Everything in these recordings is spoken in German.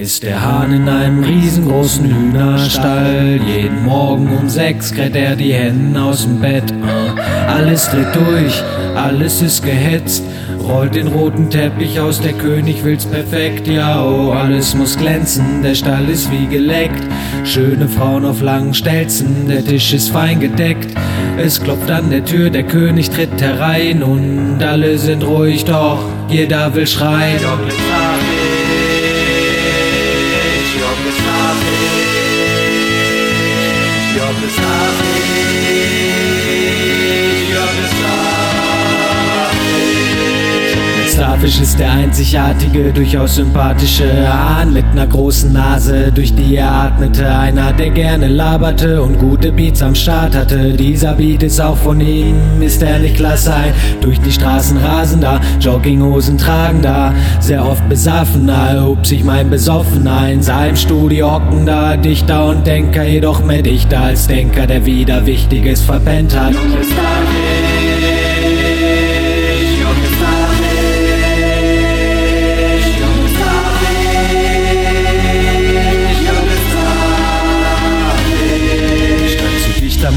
ist der Hahn in einem riesengroßen Hühnerstall. Jeden Morgen um sechs kräht er die Hennen aus dem Bett. Alles dreht durch, alles ist gehetzt. Rollt den roten Teppich aus, der König will's perfekt, ja, oh, alles muss glänzen, der Stall ist wie geleckt. Schöne Frauen auf langen Stelzen, der Tisch ist fein gedeckt. Es klopft an der Tür, der König tritt herein und alle sind ruhig, doch jeder will schreien. this Starfish ist der einzigartige, durchaus sympathische Hahn mit ner großen Nase, durch die er atmete. Einer, der gerne laberte und gute Beats am Start hatte. Dieser Beat ist auch von ihm, ist er nicht klasse ein. Durch die Straßen rasender, Jogginghosen tragender, sehr oft besaffener, erhob sich mein Besoffener in seinem Studio hockender, Dichter und Denker, jedoch mehr Dichter als Denker, der wieder Wichtiges verpennt hat. am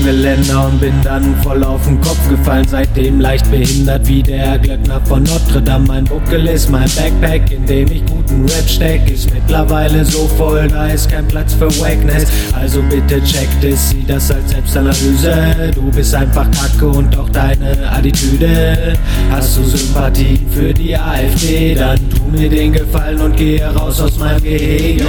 Geländer und bin dann voll auf den Kopf gefallen. Seitdem leicht behindert wie der Glöckner von Notre Dame. Mein Buckel ist mein Backpack, in dem ich guten Rap steck. Ist mittlerweile so voll, da ist kein Platz für Wackness. Also bitte check das, sieh das als Selbstanalyse. Du bist einfach kacke und doch deine Attitüde. Hast du Sympathie für die AfD, dann tu mir den Gefallen und gehe raus aus meinem Gehege.